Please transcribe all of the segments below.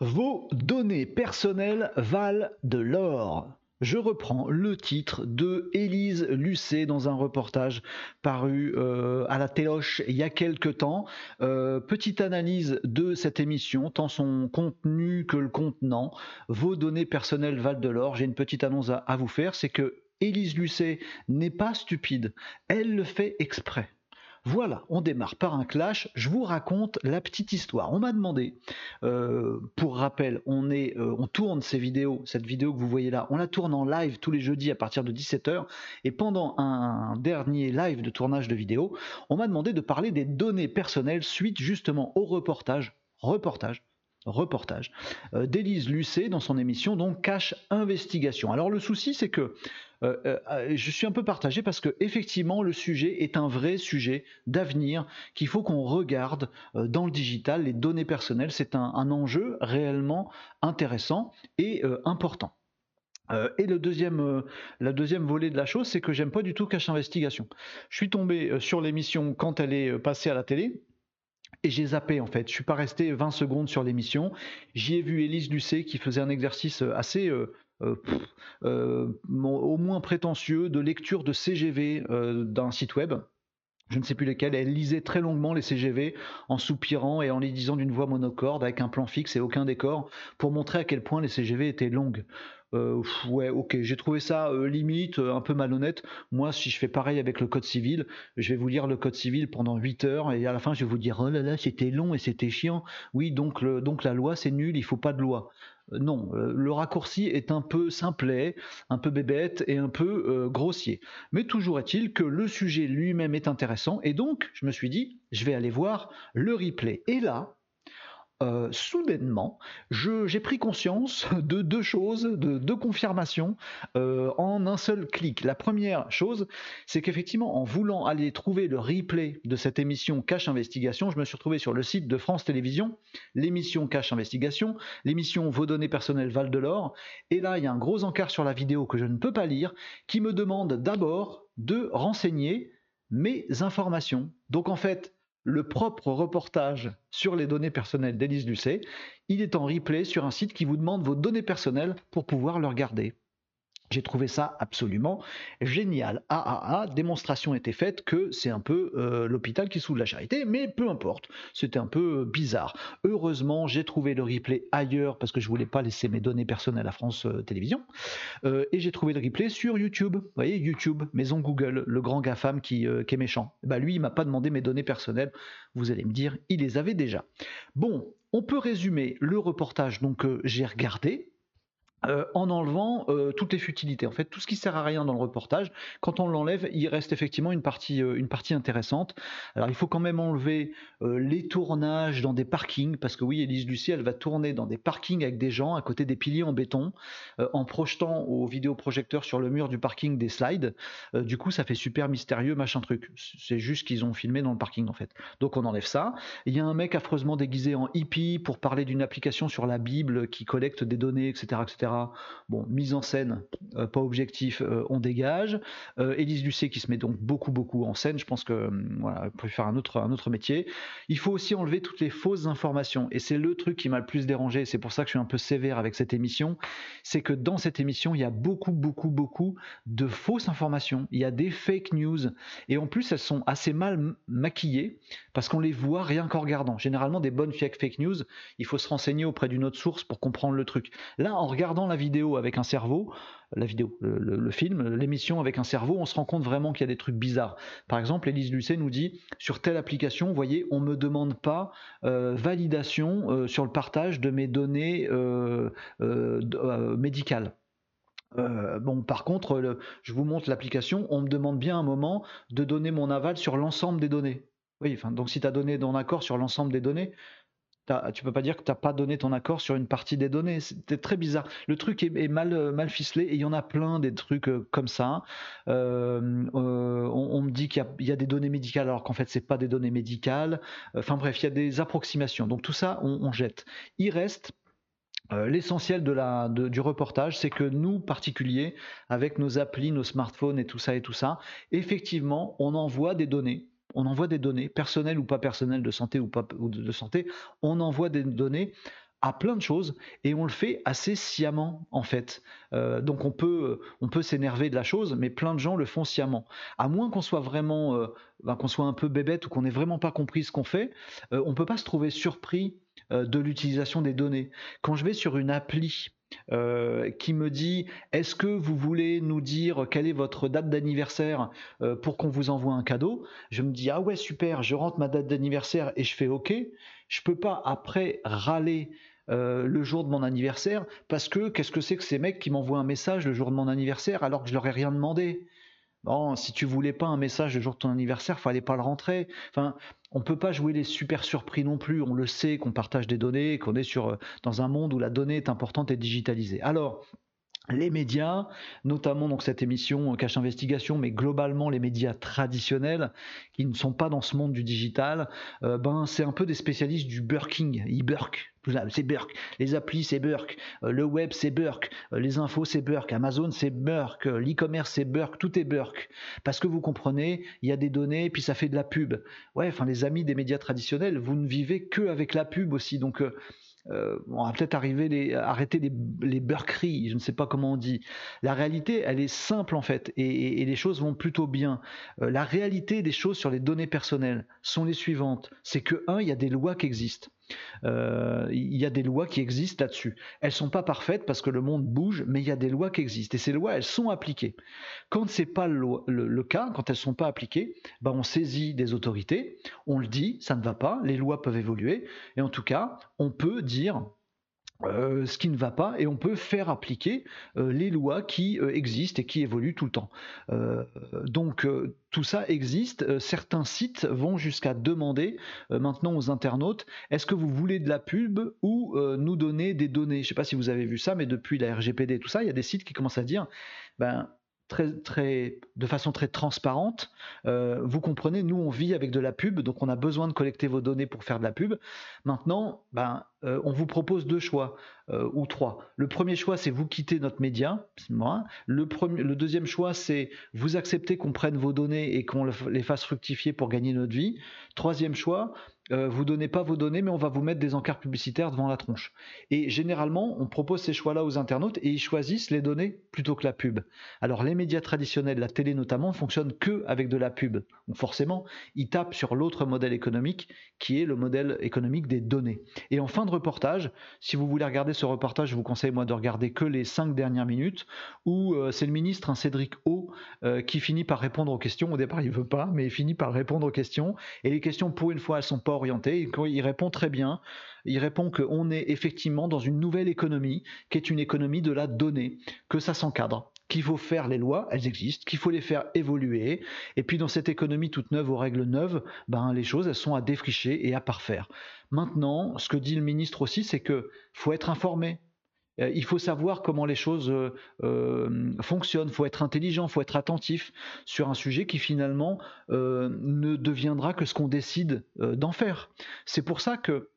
Vos données personnelles valent de l'or. Je reprends le titre de Élise Lucet dans un reportage paru euh, à la Téloche il y a quelque temps. Euh, petite analyse de cette émission, tant son contenu que le contenant. Vos données personnelles valent de l'or. J'ai une petite annonce à vous faire, c'est que Élise Lucet n'est pas stupide. Elle le fait exprès. Voilà, on démarre par un clash. Je vous raconte la petite histoire. On m'a demandé, euh, pour rappel, on, euh, on tourne ces vidéos, cette vidéo que vous voyez là, on la tourne en live tous les jeudis à partir de 17h. Et pendant un dernier live de tournage de vidéo, on m'a demandé de parler des données personnelles suite justement au reportage, reportage reportage euh, d'Élise Lucet dans son émission donc Cache Investigation. Alors le souci c'est que euh, euh, je suis un peu partagé parce que effectivement le sujet est un vrai sujet d'avenir qu'il faut qu'on regarde dans le digital. Les données personnelles c'est un, enjeu réellement intéressant et important. et le deuxième, la deuxième volet de la chose, c'est que j'aime pas du tout Cache Investigation. Je suis tombé sur l'émission quand elle est passée à la télé, et j'ai zappé en fait. Je suis pas resté 20 secondes sur l'émission. J'y ai vu Élise Lucet qui faisait un exercice assez euh, euh, euh, au moins prétentieux de lecture de CGV d'un site web. Je ne sais plus lesquels. Elle lisait très longuement les CGV en soupirant et en les disant d'une voix monocorde avec un plan fixe et aucun décor pour montrer à quel point les CGV étaient longues. Euh, ouais, ok, j'ai trouvé ça euh, limite, euh, un peu malhonnête. Moi, si je fais pareil avec le code civil, je vais vous lire le code civil pendant 8 heures et à la fin, je vais vous dire, oh là là, c'était long et c'était chiant. Oui, donc, donc la loi, c'est nul, il faut pas de loi. non, le raccourci est un peu simplet, un peu bébête et un peu grossier. Mais toujours est-il que le sujet lui-même est intéressant et donc, je me suis dit, je vais aller voir le replay. Et là, euh, soudainement, j'ai pris conscience de deux choses, de deux confirmations euh, en un seul clic. La première chose, c'est qu'effectivement, en voulant aller trouver le replay de cette émission Cache Investigation, je me suis retrouvé sur le site de France Télévisions, l'émission Cache Investigation, l'émission Vos données personnelles Val de l'Or, et là, il y a un gros encart sur la vidéo que je ne peux pas lire, qui me demande d'abord de renseigner mes informations. Donc en fait, le propre reportage sur les données personnelles d'Élise Lucet, il est en replay sur un site qui vous demande vos données personnelles pour pouvoir le regarder. J'ai trouvé ça absolument génial. Ah ah ah, démonstration était faite que c'est un peu euh, l'hôpital qui soude la charité, mais peu importe, c'était un peu bizarre. Heureusement, j'ai trouvé le replay ailleurs parce que je voulais pas laisser mes données personnelles à France euh, Télévisions, euh, et j'ai trouvé le replay sur YouTube. Vous voyez, YouTube, maison Google, le grand GAFAM qui, qui est méchant. Bah lui, il m'a pas demandé mes données personnelles. Vous allez me dire, il les avait déjà. Bon, on peut résumer le reportage donc j'ai regardé euh, en enlevant euh, toutes les futilités. En fait, tout ce qui sert à rien dans le reportage, quand on l'enlève, il reste effectivement une partie, euh, une partie intéressante. Alors, il faut quand même enlever les tournages dans des parkings, parce que oui, Elise Lucie, elle va tourner dans des parkings avec des gens à côté des piliers en béton, en projetant au vidéoprojecteur sur le mur du parking des slides. du coup, ça fait super mystérieux, machin truc. C'est juste qu'ils ont filmé dans le parking, en fait. Donc, on enlève ça. Il y a un mec affreusement déguisé en hippie pour parler d'une application sur la Bible qui collecte des données, etc., etc. Bon, mise en scène, euh, pas objectif, euh, on dégage. Euh, Élise Lucet qui se met donc beaucoup, beaucoup en scène. Je pense que voilà, peut faire un autre, un autre métier. Il faut aussi enlever toutes les fausses informations. Et c'est le truc qui m'a le plus dérangé. C'est pour ça que je suis un peu sévère avec cette émission. C'est que dans cette émission, il y a beaucoup, beaucoup, beaucoup de fausses informations. Il y a des fake news. Et en plus, elles sont assez mal maquillées parce qu'on les voit rien qu'en regardant. Généralement, des bonnes fake news, il faut se renseigner auprès d'une autre source pour comprendre le truc. Là, en regardant la vidéo avec un cerveau, la vidéo, le, film, l'émission avec un cerveau, on se rend compte vraiment qu'il y a des trucs bizarres. Par exemple, Elise Lucet nous dit sur telle application, vous voyez, on me demande pas euh, validation euh, sur le partage de mes données euh, médicales. bon, par contre, je vous montre l'application, on me demande bien un moment de donner mon aval sur l'ensemble des données. Oui, enfin, donc si tu as donné ton accord sur l'ensemble des données, tu peux pas dire que tu n'as pas donné ton accord sur une partie des données. C'était très bizarre. Le truc est, mal, euh, mal ficelé et il y en a plein des trucs euh, comme ça. Euh, on, me dit qu'il y, a des données médicales alors qu'en fait c'est pas des données médicales. Enfin bref, il y a des approximations. Donc tout ça, on, jette. Il reste L'essentiel du reportage, c'est que nous, particuliers, avec nos applis, nos smartphones et tout ça et tout ça, effectivement, on envoie des données on envoie des données, personnelles ou pas personnelles, de santé ou pas de santé, on envoie des données à plein de choses et on le fait assez sciemment en fait. Euh, donc on peut, on peut s'énerver de la chose, mais plein de gens le font sciemment. À moins qu'on soit vraiment, euh, ben, qu'on soit un peu bébête ou qu'on n'ait vraiment pas compris ce qu'on fait, euh, on peut pas se trouver surpris de l'utilisation des données. Quand je vais sur une appli qui me dit est-ce que vous voulez nous dire quelle est votre date d'anniversaire pour qu'on vous envoie un cadeau? Je me dis ah ouais super, je rentre ma date d'anniversaire et je fais ok. Je peux pas après râler euh, le jour de mon anniversaire parce que qu'est-ce que c'est que ces mecs qui m'envoient un message le jour de mon anniversaire alors que je leur ai rien demandé? Bon, si tu voulais pas un message le jour de ton anniversaire, fallait pas le rentrer. Enfin, on peut pas jouer les super surpris non plus. On le sait qu'on partage des données, qu'on est sur euh, dans un monde où la donnée est importante et digitalisée. Alors, les médias, notamment donc cette émission euh, Cache Investigation, mais globalement les médias traditionnels qui ne sont pas dans ce monde du digital, euh, ben c'est un peu des spécialistes du burking. Ils burk, c'est burk. Les applis c'est burk, euh, le web c'est burk, les infos c'est burk, Amazon c'est burk, l'e-commerce c'est burk, tout est burk. Parce que vous comprenez, il y a des données, puis ça fait de la pub. Ouais, enfin les amis des médias traditionnels, vous ne vivez que avec la pub aussi, donc euh, on va peut-être arriver les, arrêter les, les je ne sais pas comment on dit. La réalité, elle est simple en fait, et, les choses vont plutôt bien. Euh, la réalité des choses sur les données personnelles sont les suivantes. C'est que, un, il y a des lois qui existent. Euh, il y a des lois qui existent là-dessus. Elles sont pas parfaites parce que le monde bouge, mais il y a des lois qui existent et ces lois, elles sont appliquées. Quand c'est pas le, cas, quand elles sont pas appliquées, ben on saisit des autorités, on le dit, ça ne va pas, les lois peuvent évoluer et en tout cas, on peut dire euh, ce qui ne va pas et on peut faire appliquer euh, les lois qui euh, existent et qui évoluent tout le temps. donc tout ça existe. certains sites vont jusqu'à demander maintenant aux internautes est-ce que vous voulez de la pub ou nous donner des données? Je ne sais pas si vous avez vu ça, mais depuis la RGPD tout ça, il y a des sites qui commencent à dire ben de façon très transparente. Vous comprenez, nous on vit avec de la pub, donc on a besoin de collecter vos données pour faire de la pub. Maintenant, ben, euh, on vous propose deux choix euh, ou trois. Le premier choix, c'est vous quitter notre média. Le, deuxième choix, c'est vous accepter qu'on prenne vos données et qu'on les fasse fructifier pour gagner notre vie. Troisième choix, euh, vous donnez pas vos données, mais on va vous mettre des encarts publicitaires devant la tronche. Et généralement, on propose ces choix-là aux internautes et ils choisissent les données plutôt que la pub. Alors les médias traditionnels, la télé notamment, fonctionnent que avec de la pub. Donc forcément, ils tapent sur l'autre modèle économique qui est le modèle économique des données. Et en fin de reportage, si vous voulez regarder ce reportage, je vous conseille moi de regarder que les cinq dernières minutes où euh, c'est le ministre, un Cédric O, euh, qui finit par répondre aux questions. Au départ, il veut pas, mais il finit par répondre aux questions. Et les questions, pour une fois, elles sont pas orienté. Il répond très bien. Il répond qu'on est effectivement dans une nouvelle économie, qui est une économie de la donnée, que ça s'encadre qu'il faut faire les lois, elles existent, qu'il faut les faire évoluer. Et puis dans cette économie toute neuve aux règles neuves, ben, les choses, elles sont à défricher et à parfaire. Maintenant, ce que dit le ministre aussi, c'est que faut être informé. Euh, il faut savoir comment les choses euh, euh, fonctionnent, il faut être intelligent, il faut être attentif sur un sujet qui finalement ne deviendra que ce qu'on décide d'en faire. C'est pour ça que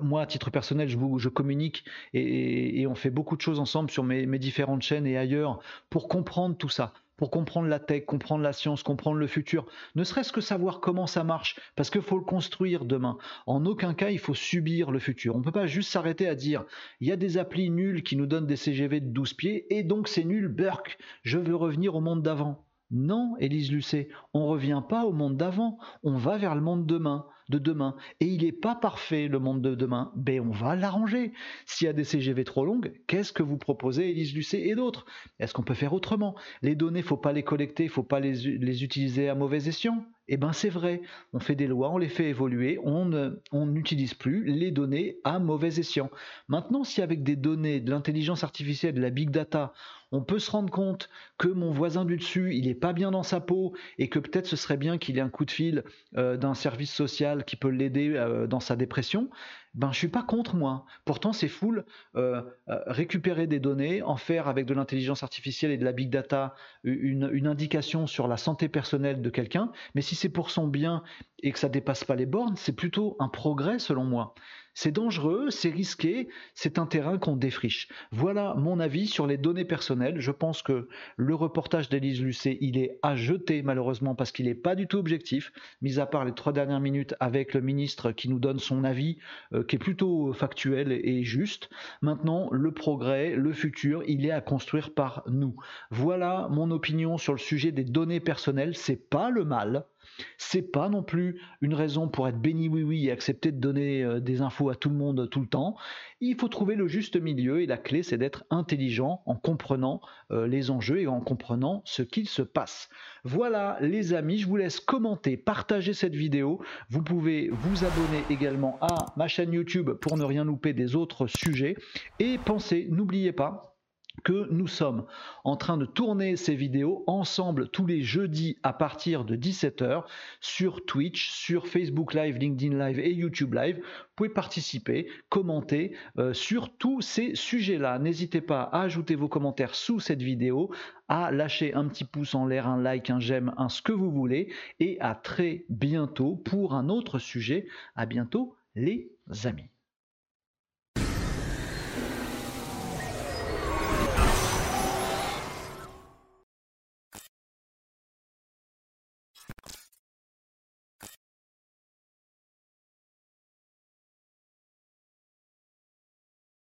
moi, à titre personnel, je, communique et, on fait beaucoup de choses ensemble sur mes différentes chaînes et ailleurs pour comprendre tout ça pour comprendre la tech, comprendre la science, comprendre le futur, ne serait-ce que savoir comment ça marche, parce qu'il faut le construire demain. En aucun cas, il faut subir le futur. On ne peut pas juste s'arrêter à dire, il y a des applis nulles qui nous donnent des CGV de 12 pieds, et donc c'est nul, Burke, je veux revenir au monde d'avant. Non, Élise Lucet, on ne revient pas au monde d'avant, on va vers le monde demain de demain. Et il n'est pas parfait, le monde de demain. Ben, on va l'arranger. S'il y a des CGV trop longues, qu'est-ce que vous proposez, Elise Lucet et d'autres? Est-ce qu'on peut faire autrement? Les données, faut pas les collecter, faut pas les, les utiliser à mauvais escient. Eh bien, c'est vrai. On fait des lois, on les fait évoluer, on n'utilise plus les données à mauvais escient. Maintenant, si avec des données, de l'intelligence artificielle, de la big data, on peut se rendre compte que mon voisin du dessus, il n'est pas bien dans sa peau et que peut-être ce serait bien qu'il ait un coup de fil euh, d'un service social qui peut l'aider euh, dans sa dépression, ben je suis pas contre moi. Pourtant c'est full euh, récupérer des données, en faire avec de l'intelligence artificielle et de la big data une, une indication sur la santé personnelle de quelqu'un, mais si c'est pour son bien et que ça dépasse pas les bornes, c'est plutôt un progrès selon moi. C'est dangereux, c'est risqué, c'est un terrain qu'on défriche. Voilà mon avis sur les données personnelles. Je pense que le reportage d'Élise Lucet, il est à jeter malheureusement parce qu'il n'est pas du tout objectif, mis à part les trois dernières minutes avec le ministre qui nous donne son avis, euh, qui est plutôt factuel et juste. Maintenant, le progrès, le futur, il est à construire par nous. Voilà mon opinion sur le sujet des données personnelles. C'est pas le mal. C'est pas non plus une raison pour être béni oui oui et accepter de donner euh, des infos à tout le monde tout le temps. Il faut trouver le juste milieu et la clé c'est d'être intelligent en comprenant euh, les enjeux et en comprenant ce qu'il se passe. Voilà les amis, je vous laisse commenter, partager cette vidéo. Vous pouvez vous abonner également à ma chaîne YouTube pour ne rien louper des autres sujets. Et pensez, n'oubliez pas, que nous sommes en train de tourner ces vidéos ensemble tous les jeudis à partir de 17h sur Twitch, sur Facebook Live, LinkedIn Live et YouTube Live. Vous pouvez participer, commenter euh, sur tous ces sujets-là. N'hésitez pas à ajouter vos commentaires sous cette vidéo, à lâcher un petit pouce en l'air, un like, un j'aime, un ce que vous voulez. Et à très bientôt pour un autre sujet. À bientôt les amis.